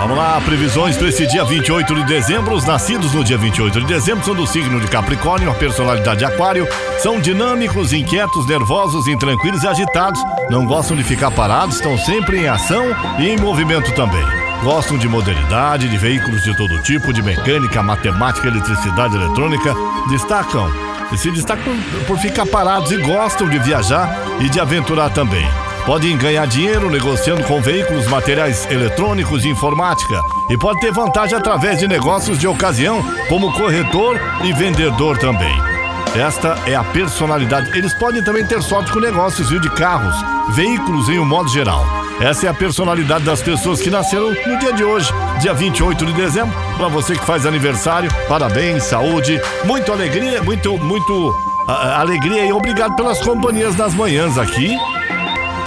Vamos lá, previsões para esse dia 28 de dezembro. Os nascidos no dia 28 de dezembro são do signo de Capricórnio, a personalidade de Aquário. São dinâmicos, inquietos, nervosos, intranquilos e agitados. Não gostam de ficar parados, estão sempre em ação e em movimento também. Gostam de modernidade, de veículos de todo tipo, de mecânica, matemática, eletricidade, eletrônica. Destacam e se destacam por, por ficar parados e gostam de viajar e de aventurar também. Podem ganhar dinheiro negociando com veículos, materiais eletrônicos e informática. E pode ter vantagem através de negócios de ocasião, como corretor e vendedor também. Esta é a personalidade. Eles podem também ter sorte com negócios, viu, de carros, veículos em um modo geral. Essa é a personalidade das pessoas que nasceram no dia de hoje, dia 28 de dezembro. Para você que faz aniversário, parabéns, saúde, muita alegria, muito, muito a, alegria e obrigado pelas companhias nas manhãs aqui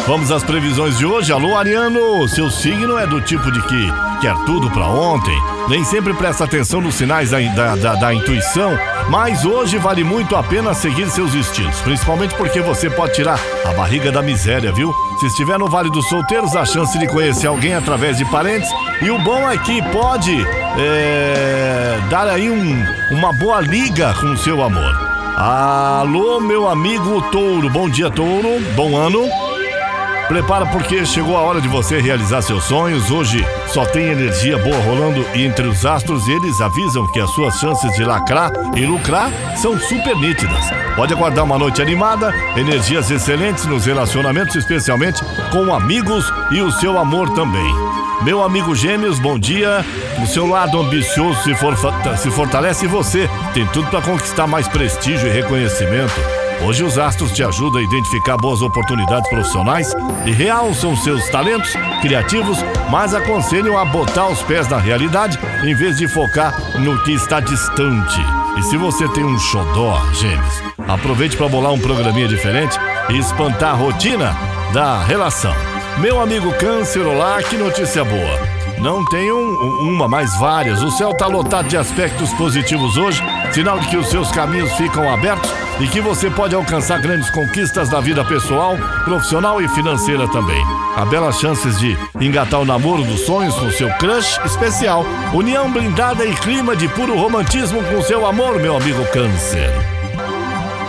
Vamos às previsões de hoje. Alô, Ariano! Seu signo é do tipo de que quer tudo para ontem. Nem sempre presta atenção nos sinais da, da, da, da, intuição, mas hoje vale muito a pena seguir seus instintos, principalmente porque você pode tirar a barriga da miséria, viu? Se estiver no Vale dos Solteiros, a chance de conhecer alguém através de parentes. E o bom é que pode é, dar aí um, uma boa liga com o seu amor. Alô, meu amigo Touro. Bom dia, Touro. Bom ano. Prepara porque chegou a hora de você realizar seus sonhos. Hoje só tem energia boa rolando entre os astros e eles avisam que as suas chances de lacrar e lucrar são super nítidas. Pode aguardar uma noite animada, energias excelentes nos relacionamentos, especialmente com amigos e o seu amor também. Meu amigo Gêmeos, bom dia. O seu lado ambicioso se, for, se fortalece e você tem tudo para conquistar mais prestígio e reconhecimento. Hoje os astros te ajudam a identificar boas oportunidades profissionais e realçam seus talentos criativos, mas aconselham a botar os pés na realidade em vez de focar no que está distante. E se você tem um xodó, gêmeos, aproveite para bolar um programinha diferente e espantar a rotina da relação. Meu amigo Câncer, olá, que notícia boa. Não tem um, uma, mas várias. O céu está lotado de aspectos positivos hoje, sinal de que os seus caminhos ficam abertos e que você pode alcançar grandes conquistas na vida pessoal, profissional e financeira também. Há belas chances de engatar o namoro dos sonhos com seu crush especial, união blindada e clima de puro romantismo com seu amor, meu amigo Câncer.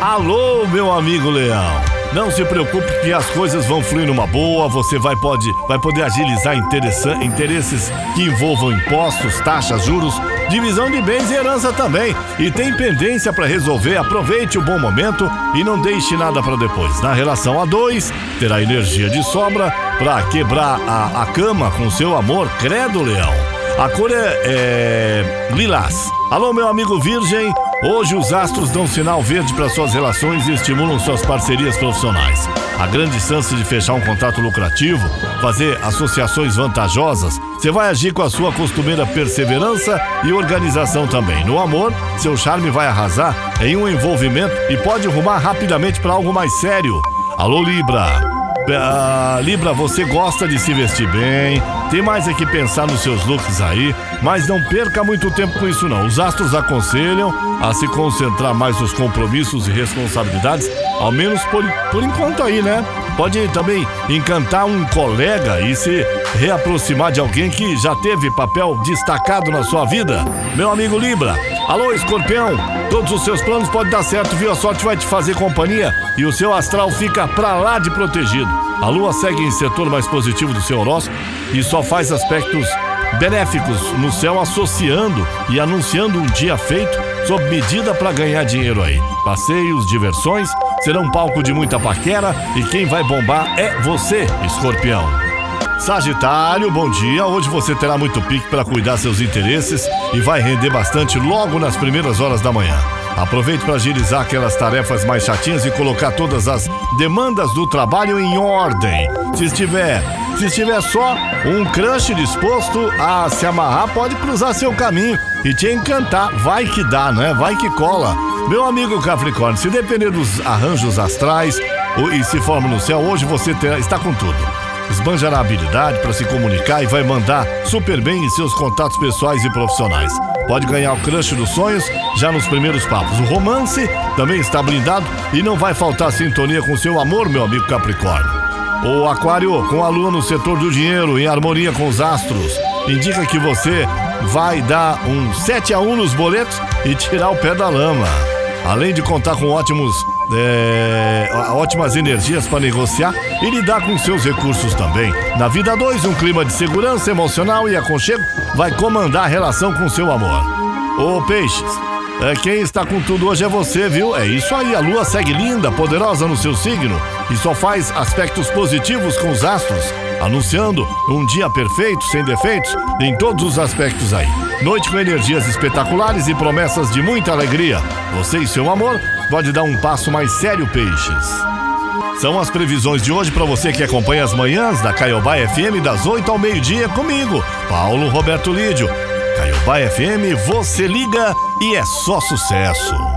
Alô, meu amigo Leão. Não se preocupe que as coisas vão fluir numa boa, você vai, pode, vai poder agilizar interesses que envolvam impostos, taxas, juros, divisão de bens e herança também. E tem pendência para resolver, aproveite o bom momento e não deixe nada para depois. Na relação a dois, terá energia de sobra para quebrar a, a cama com seu amor, credo leão. A cor é, é lilás. Alô, meu amigo virgem, Hoje os astros dão sinal verde para suas relações e estimulam suas parcerias profissionais. Há grande chance de fechar um contrato lucrativo, fazer associações vantajosas. Você vai agir com a sua costumeira perseverança e organização também. No amor, seu charme vai arrasar em um envolvimento e pode rumar rapidamente para algo mais sério. Alô Libra, ah, Libra, você gosta de se vestir bem, tem mais é que pensar nos seus looks aí, mas não perca muito tempo com isso não. Os astros aconselham a se concentrar mais nos compromissos e responsabilidades, ao menos por, por enquanto aí, né? Pode também encantar um colega e se reaproximar de alguém que já teve papel destacado na sua vida. Meu amigo Libra, alô escorpião, todos os seus planos podem dar certo, viu? A sorte vai te fazer companhia e o seu astral fica pra lá de protegido. A lua segue em setor mais positivo do seu horóscopo e só faz aspectos benéficos no céu, associando e anunciando um dia feito sob medida para ganhar dinheiro aí. Passeios, diversões serão palco de muita paquera e quem vai bombar é você, escorpião. Sagitário, bom dia. Hoje você terá muito pique para cuidar seus interesses e vai render bastante logo nas primeiras horas da manhã. Aproveite para agilizar aquelas tarefas mais chatinhas e colocar todas as demandas do trabalho em ordem. Se estiver, se estiver só um crush disposto a se amarrar, pode cruzar seu caminho e te encantar. Vai que dá, né? Vai que cola. Meu amigo Capricórnio, se depender dos arranjos astrais e se forma no céu, hoje você terá, está com tudo esbanjará habilidade para se comunicar e vai mandar super bem em seus contatos pessoais e profissionais. Pode ganhar o crush dos sonhos já nos primeiros papos. O romance também está blindado e não vai faltar sintonia com seu amor, meu amigo Capricórnio. O Aquário, com a lua no setor do dinheiro, em harmonia com os astros. indica que você vai dar um 7 a 1 nos boletos e tirar o pé da lama. Além de contar com ótimos é, ótimas energias para negociar e lidar com seus recursos também. Na vida 2, um clima de segurança emocional e aconchego vai comandar a relação com seu amor. Ô Peixes, é, quem está com tudo hoje é você, viu? É isso aí, a lua segue linda, poderosa no seu signo e só faz aspectos positivos com os astros, anunciando um dia perfeito, sem defeitos, em todos os aspectos aí. Noite com energias espetaculares e promessas de muita alegria. Você e seu amor pode dar um passo mais sério, peixes. São as previsões de hoje para você que acompanha as manhãs da Caiobá FM das 8 ao meio-dia comigo, Paulo Roberto Lídio. Caiobá FM, você liga e é só sucesso.